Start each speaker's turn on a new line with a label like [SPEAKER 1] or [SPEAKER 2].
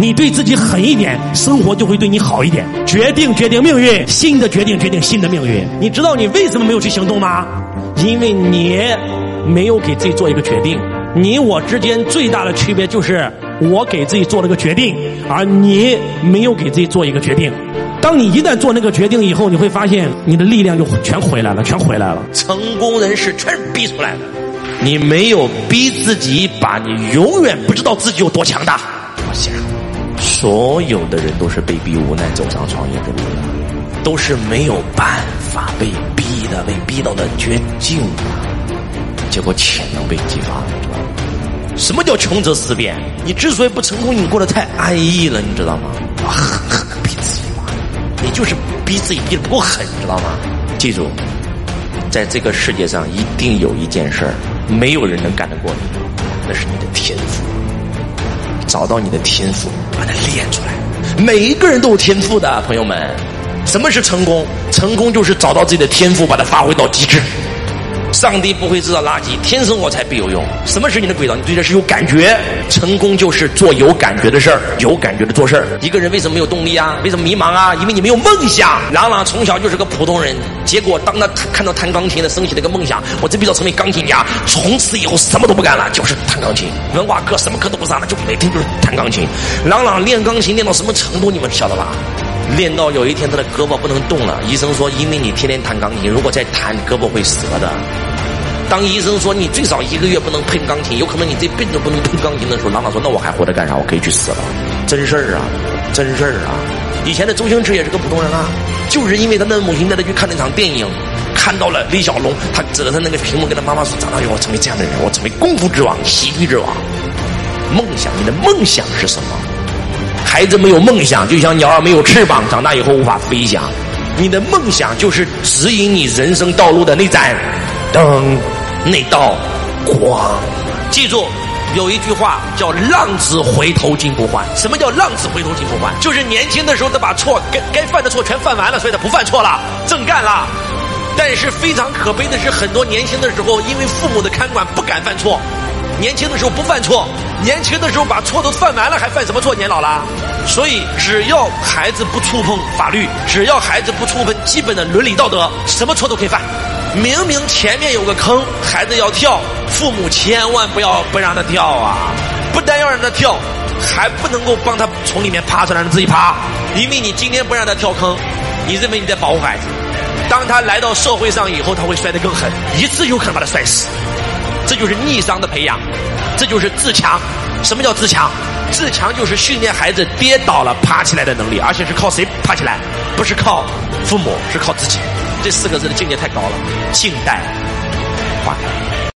[SPEAKER 1] 你对自己狠一点，生活就会对你好一点。决定决定命运，新的决定决定新的命运。你知道你为什么没有去行动吗？因为你没有给自己做一个决定。你我之间最大的区别就是我给自己做了个决定，而你没有给自己做一个决定。当你一旦做那个决定以后，你会发现你的力量就全回来了，全回来了。
[SPEAKER 2] 成功人士全是逼出来的，你没有逼自己一把，你永远不知道自己有多强大。我想，所有的人都是被逼无奈走上创业的路的，都是没有办法被逼的，被逼到的绝境啊。结果潜能被激发了，什么叫穷则思变？你之所以不成功，你过得太安逸了，你知道吗？狠狠逼自己嘛，你就是逼自己逼得不够狠，知道吗？记住，在这个世界上一定有一件事儿，没有人能干得过你，那是你的天赋。找到你的天赋，把它练出来。每一个人都有天赋的，朋友们。什么是成功？成功就是找到自己的天赋，把它发挥到极致。上帝不会制造垃圾，天生我材必有用。什么是你的轨道？你对这事有感觉。成功就是做有感觉的事儿，有感觉的做事儿。一个人为什么没有动力啊？为什么迷茫啊？因为你没有梦想。朗朗从小就是个普通人，结果当他看到弹钢琴的，升起了个梦想，我这辈子要成为钢琴家。从此以后什么都不干了，就是弹钢琴。文化课什么课都不上了，就每天就是弹钢琴。朗朗练钢琴练到什么程度？你们晓得吧？练到有一天他的胳膊不能动了，医生说因为你天天弹钢琴，如果再弹胳膊会折的。当医生说你最少一个月不能碰钢琴，有可能你这辈子都不能碰钢琴的时候，朗朗说那我还活着干啥？我可以去死了，真事儿啊，真事儿啊！以前的周星驰也是个普通人啊，就是因为他的母亲带他去看那场电影，看到了李小龙，他指着他那个屏幕跟他妈妈说：“长大以后我成为这样的人，我成为功夫之王、喜剧之王。”梦想，你的梦想是什么？孩子没有梦想，就像鸟儿没有翅膀，长大以后无法飞翔。你的梦想就是指引你人生道路的那盏灯，那道光。记住，有一句话叫“浪子回头金不换”。什么叫“浪子回头金不换”？就是年轻的时候他把错该该犯的错全犯完了，所以他不犯错了，正干了。但是非常可悲的是，很多年轻的时候因为父母的看管不敢犯错。年轻的时候不犯错，年轻的时候把错都犯完了，还犯什么错？年老了，所以只要孩子不触碰法律，只要孩子不触碰基本的伦理道德，什么错都可以犯。明明前面有个坑，孩子要跳，父母千万不要不让他跳啊！不但要让他跳，还不能够帮他从里面爬出来，让自己爬。因为你今天不让他跳坑，你认为你在保护孩子，当他来到社会上以后，他会摔得更狠，一次有可能把他摔死。就是逆商的培养，这就是自强。什么叫自强？自强就是训练孩子跌倒了爬起来的能力，而且是靠谁爬起来？不是靠父母，是靠自己。这四个字的境界太高了，静待花开。